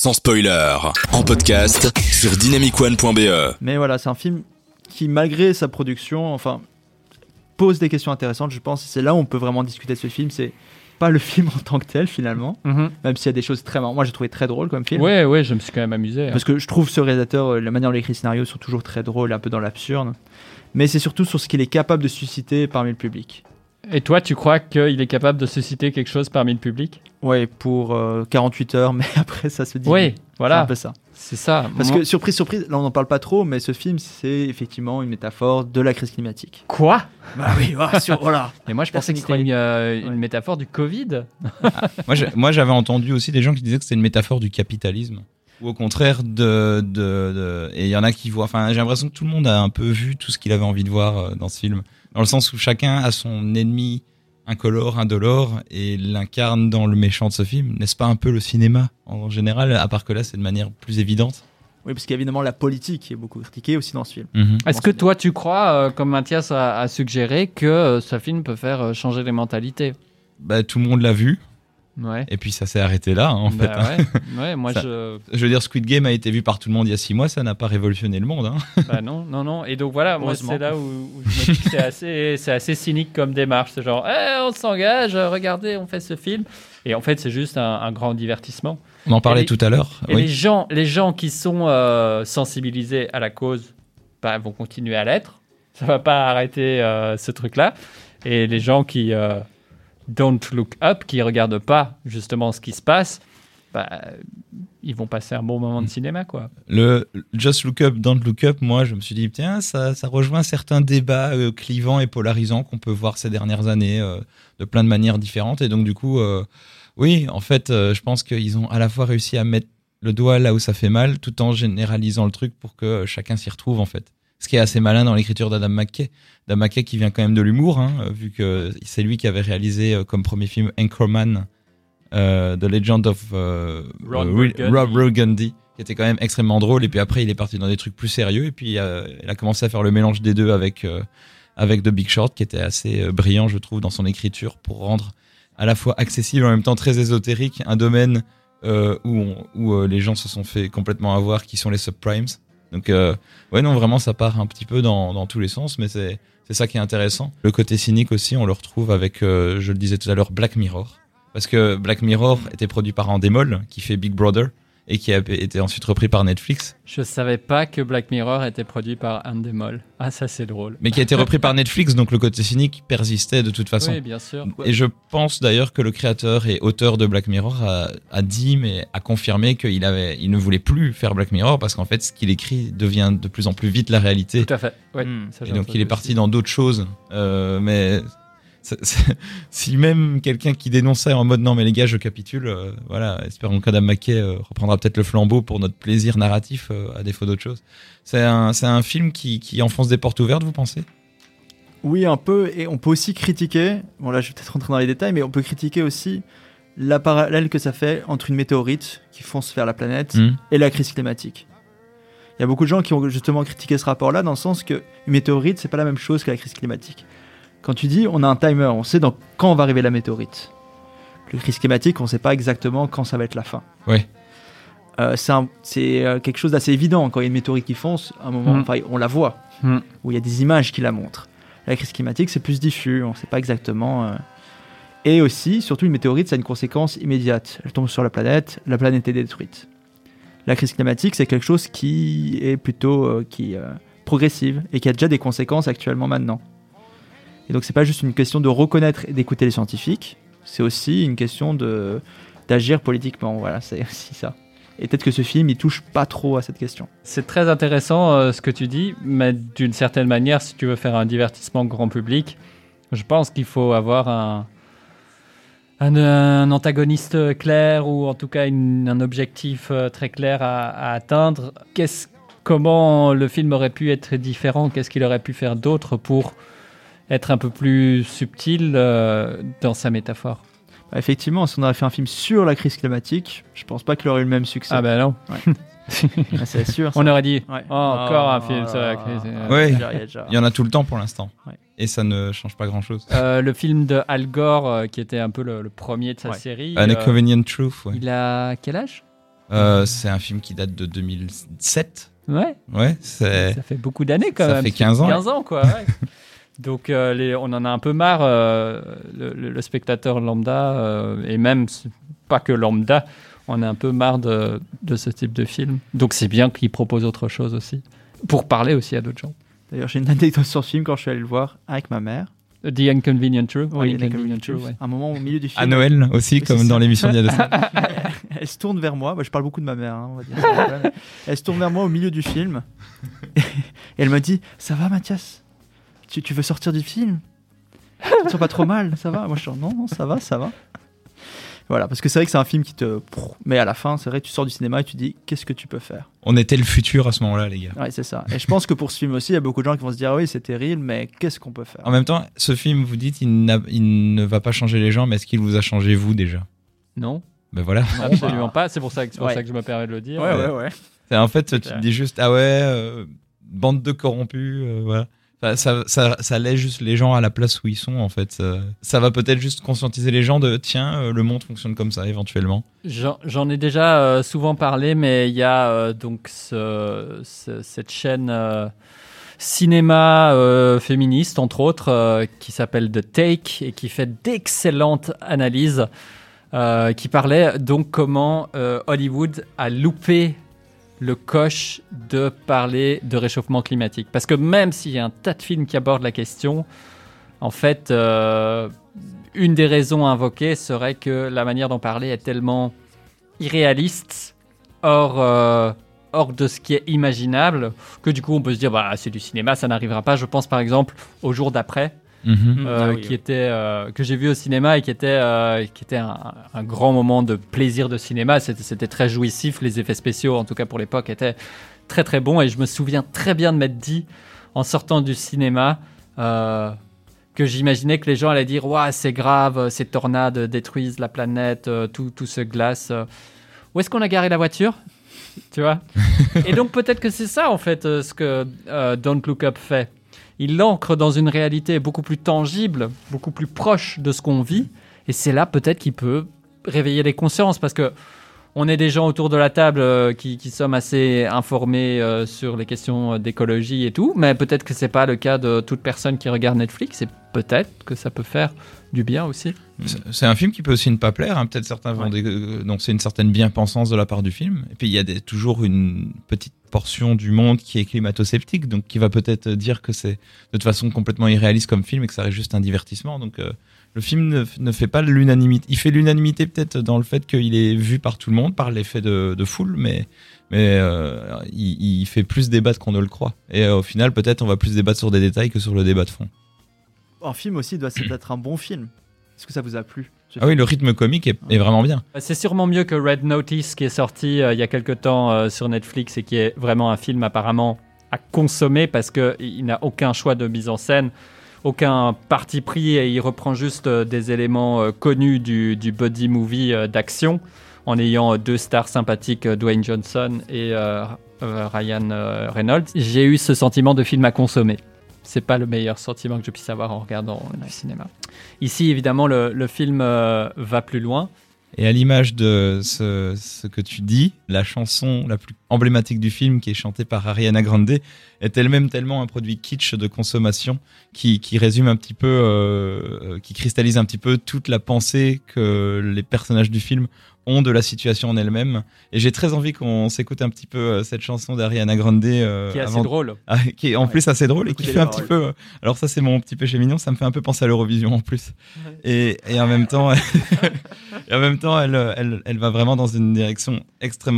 sans spoiler, en podcast sur dynamicone.be. Mais voilà, c'est un film qui, malgré sa production, enfin, pose des questions intéressantes. Je pense c'est là où on peut vraiment discuter de ce film. C'est pas le film en tant que tel finalement, Mhm. même s'il y a des choses très marrantes. Moi, j'ai trouvé très drôle comme film. Ouais, ouais, je me suis quand même amusé. hein. Parce que je trouve ce réalisateur, euh, la manière dont il écrit les scénarios sont toujours très drôles, un peu dans l'absurde. Mais c'est surtout sur ce qu'il est capable de susciter parmi le public. Et toi, tu crois qu'il est capable de susciter quelque chose parmi le public? Ouais, pour euh, 48 heures, mais après ça se dit. Oui, C'est un voilà, peu ça. c'est ça. Parce Moi- que, surprise, surprise, là on n'en parle pas trop, mais ce film, c'est effectivement une métaphore de la crise climatique. Quoi? Bah oui, voilà. Et moi, je pensais que c'était une, euh, une Ouais. métaphore du Covid. Moi, j'ai- moi, j'avais entendu aussi des gens qui disaient que c'était une métaphore du capitalisme. Ou au contraire, de. de, de- et il y en a qui voient. Enfin, j'ai l'impression que tout le monde a un peu vu tout ce qu'il avait envie de voir euh, dans ce film. Dans le sens où chacun a son ennemi incolore, indolore, et l'incarne dans le méchant de ce film. N'est-ce pas un peu le cinéma en général À part que là, c'est de manière plus évidente? Oui, parce qu'évidemment, la politique est beaucoup critiquée aussi dans ce film. Mhm. Est-ce que toi, tu crois, euh, comme Mathias a, a suggéré, que euh, ce film peut faire euh, changer les mentalités? Bah, tout le monde l'a vu, Ouais. et puis ça s'est arrêté là, hein, en fait. Bah hein. ouais. ouais, moi Ça- je. Je veux dire, Squid Game a été vu par tout le monde il y a six mois, ça n'a pas révolutionné le monde. Hein. Bah non, non, non. Et donc voilà, moi c'est là où, où je me dis que c'est assez, c'est assez cynique comme démarche. C'est genre, Eh, on s'engage, regardez, on fait ce film. Et en fait, c'est juste un, un grand divertissement. On en parlait Et les- tout à l'heure. Et Oui. les, gens, les gens qui sont euh, sensibilisés à la cause bah, vont continuer à l'être. Ça va pas arrêter euh, ce truc-là. Et les gens qui euh, don't look up, qui regardent pas justement ce qui se passe, bah, ils vont passer un bon moment de cinéma, quoi. Le Just Look Up, Don't Look Up, moi, je me suis dit, tiens, ça, ça rejoint certains débats euh, clivants et polarisants qu'on peut voir ces dernières années euh, de plein de manières différentes. Et donc, du coup, euh, oui, en fait, je pense qu'ils ont à la fois réussi à mettre le doigt là où ça fait mal, tout en généralisant le truc pour que chacun s'y retrouve, en fait. Ce qui est assez malin dans l'écriture d'Adam McKay. Adam McKay qui vient quand même de l'humour, hein, vu que c'est lui qui avait réalisé euh, comme premier film Anchorman, euh, The Legend of euh, Ron euh, Burgundy. Rob Burgundy, qui était quand même extrêmement drôle. Et puis après, il est parti dans des trucs plus sérieux. Et puis, euh, il a commencé à faire le mélange des deux avec, euh, avec The Big Short, qui était assez brillant, je trouve, dans son écriture pour rendre à la fois accessible en même temps très ésotérique un domaine où, on- où les gens se sont fait complètement avoir, qui sont les subprimes. Donc, euh, ouais, non, vraiment, ça part un petit peu dans, dans tous les sens, mais c'est c'est ça qui est intéressant. Le côté cynique aussi, on le retrouve avec, euh, je le disais tout à l'heure, Black Mirror. Parce que Black Mirror était produit par Endemol, qui fait Big Brother, et qui a été ensuite repris par Netflix. Je savais pas que Black Mirror était produit par Endemol. Ah, ça c'est drôle. Mais qui a été repris par Netflix, donc le côté cynique persistait de toute façon. Oui, bien sûr. Et je pense d'ailleurs que le créateur et auteur de Black Mirror a, a dit, mais a confirmé qu'il avait, il ne voulait plus faire Black Mirror parce qu'en fait, ce qu'il écrit devient de plus en plus vite la réalité. Tout à fait. Ouais, Hmm. ça, Et donc, il est aussi. parti dans d'autres choses. Euh, mais si même quelqu'un qui dénonçait en mode non, mais les gars, je capitule, euh, voilà, espérons qu'Adam McKay euh, reprendra peut-être le flambeau pour notre plaisir narratif euh, à défaut d'autre chose. C'est un, un film qui, qui enfonce des portes ouvertes, vous pensez? Oui, un peu. Et on peut aussi critiquer, bon là je vais peut-être rentrer dans les détails, mais on peut critiquer aussi la parallèle que ça fait entre une météorite qui fonce vers la planète Hmm. et la crise climatique. Il y a beaucoup de gens qui ont justement critiqué ce rapport-là dans le sens que une météorite, c'est pas la même chose que la crise climatique. Quand tu dis on a un timer, on sait dans quand va arriver la météorite. Le crise climatique, on sait pas exactement quand ça va être la fin. Ouais. Euh, c'est euh, quelque chose d'assez évident quand il y a une météorite qui fonce, à un moment, Mm. enfin, on la voit, Mm. où il y a des images qui la montrent. La crise climatique, c'est plus diffus, on ne sait pas exactement. euh. Et aussi, surtout, une météorite, ça a une conséquence immédiate. Elle tombe sur la planète, la planète est détruite. La crise climatique, c'est quelque chose qui est plutôt euh, qui, euh, progressive et qui a déjà des conséquences actuellement maintenant. Et donc, c'est pas juste une question de reconnaître et d'écouter les scientifiques, c'est aussi une question de d'agir politiquement. Voilà, c'est aussi ça. Et peut-être que ce film, il touche pas trop à cette question. C'est très intéressant euh, ce que tu dis, mais d'une certaine manière, si tu veux faire un divertissement grand public, je pense qu'il faut avoir un, un, antagoniste clair ou en tout cas un objectif euh, très clair à, atteindre. Comment le film aurait pu être différent? Qu'est-ce qu'il aurait pu faire d'autre pour être un peu plus subtil euh, dans sa métaphore Bah, effectivement, si on avait fait un film sur la crise climatique, je pense pas qu'il aurait eu le même succès. Ah ben non, Ah, c'est sûr. ça. on aurait dit Ouais. oh, encore un Oh, film sur la là, crise. euh. Ouais. il y en a tout le temps pour l'instant. Ouais. Et ça ne change pas grand-chose. Euh, le film de Al Gore, euh, qui était un peu le, le premier de sa Ouais. série. An euh, Inconvenient Truth, ouais. il a quel âge? Euh, c'est un film qui date de 2007. Ouais, Ouais, c'est. ça fait beaucoup d'années quand Ça même. fait 15 ans. 15 ans, quoi. ouais. Donc, euh, les- on en a un peu marre, euh, le, spectateur lambda, euh, et même pas que lambda, on a un peu marre de, de ce type de film. Donc, c'est bien qu'ils proposent autre chose aussi, pour parler aussi à d'autres gens. D'ailleurs, j'ai une anecdote sur ce film quand je suis allé le voir avec ma mère. The Inconvenient Truth. Oui, Inconvenient Inconvenient Truth, Truth. ouais. Un moment au milieu du film. À Noël aussi, Oui, comme dans l'émission d'il y a deux semaines. elle se tourne vers moi. Bah, je parle beaucoup de ma mère, hein, on va dire. elle se tourne vers moi au milieu du film. et elle me dit Ça va, Mathias? Tu, tu veux sortir du film Tu te sens pas trop mal Ça va Moi, je suis Non, non, ça va, ça va. Voilà, parce que c'est vrai que c'est un film qui te. Mais à la fin, c'est vrai tu sors du cinéma et tu dis Qu'est-ce que tu peux faire On était le futur à ce moment-là, les gars. Ouais, c'est ça. Et je pense que pour ce film aussi, il y a beaucoup de gens qui vont se dire Ah Oui, c'est terrible, mais qu'est-ce qu'on peut faire En même temps, ce film, vous dites, il, ne va pas changer les gens, mais est-ce qu'il vous a changé vous déjà? Non, Ben voilà. absolument pas. C'est pour, ça que, c'est pour Ouais. ça que je me permets de le dire. Ouais, ouais, ouais. C'est- En fait, tu te dis juste, ah ouais, euh, bande de corrompus, euh, voilà. Ça, ça, ça laisse juste les gens à la place où ils sont, en fait. Ça, va peut-être juste conscientiser les gens de, tiens, euh, le monde fonctionne comme ça, éventuellement. J'en ai déjà euh, souvent parlé, mais il y a euh, donc ce- ce- cette chaîne cinéma féministe, entre autres, qui s'appelle The Take et qui fait d'excellentes analyses, qui parlait donc comment Hollywood a loupé le coche de parler de réchauffement climatique. Parce que même s'il y a un tas de films qui abordent la question, en fait, euh, une des raisons invoquées serait que la manière d'en parler est tellement irréaliste, hors, euh, hors de ce qui est imaginable, que du coup on peut se dire bah, c'est du cinéma, ça n'arrivera pas. Je pense par exemple au jour d'après, Mhm. euh, Ah oui, qui oui. était, euh, que j'ai vu au cinéma et qui était, euh, qui était un, un grand moment de plaisir de cinéma. C'était c'était très jouissif, les effets spéciaux, en tout cas pour l'époque, étaient très très bons. Et je me souviens très bien de m'être dit, en sortant du cinéma, euh, que j'imaginais que les gens allaient dire Ouah, c'est grave, ces tornades détruisent la planète, tout, tout se glace. Où est-ce qu'on a garé la voiture? Tu vois? Et donc peut-être que c'est ça en fait euh, ce que euh, Don't Look Up fait. Il l'ancre dans une réalité beaucoup plus tangible, beaucoup plus proche de ce qu'on vit. Et c'est là peut-être qu'il peut réveiller les consciences parce que on est des gens autour de la table euh, qui, sommes assez informés euh, sur les questions d'écologie et tout, mais peut-être que c'est pas le cas de toute personne qui regarde Netflix et peut-être que ça peut faire du bien aussi. C'est- un film qui peut aussi ne pas plaire. hein. Peut-être certains vont. Ouais. euh, Donc, c'est une certaine bien-pensance de la part du film. Et puis, il y a des- toujours une petite portion du monde qui est climato-sceptique, donc qui va peut-être dire que c'est de toute façon complètement irréaliste comme film et que ça reste juste un divertissement. Donc, euh, le film ne, ne fait pas l'unanimité. Il fait l'unanimité peut-être dans le fait qu'il est vu par tout le monde, par l'effet de, de foule, mais, mais euh, il, il fait plus débattre qu'on ne le croit. Et euh, au final, peut-être on va plus débattre sur des détails que sur le débat de fond. Un film aussi doit être un bon film. Est-ce que ça vous a plu Ah oui, le rythme comique est, est vraiment bien. C'est sûrement mieux que Red Notice qui est sorti euh, il y a quelque temps euh, sur Netflix et qui est vraiment un film apparemment à consommer parce qu'il n'a aucun choix de mise en scène, aucun parti pris et il reprend juste euh, des éléments euh, connus du, du buddy movie euh, d'action en ayant euh, deux stars sympathiques, euh, Dwayne Johnson et euh, euh, Ryan euh, Reynolds. J'ai eu ce sentiment de film à consommer. C'est pas le meilleur sentiment que je puisse avoir en regardant du cinéma. Ici, évidemment, le, le film euh, va plus loin. Et à l'image de ce, ce que tu dis, la chanson la plus emblématique du film, qui est chantée par Ariana Grande, est elle-même tellement un produit kitsch de consommation qui, qui résume un petit peu, euh, qui cristallise un petit peu toute la pensée que les personnages du film ont de la situation en elle-même. Et j'ai très envie qu'on s'écoute un petit peu euh, cette chanson d'Ariana Grande. euh, qui est assez avant- drôle. Ah, qui est en Ouais. plus assez drôle et qui fait un petit peu. Alors ça c'est mon petit péché mignon, ça me fait un peu penser à l'Eurovision en plus. Et, et en même temps, et en même temps, elle, elle, elle va vraiment dans une direction extrêmement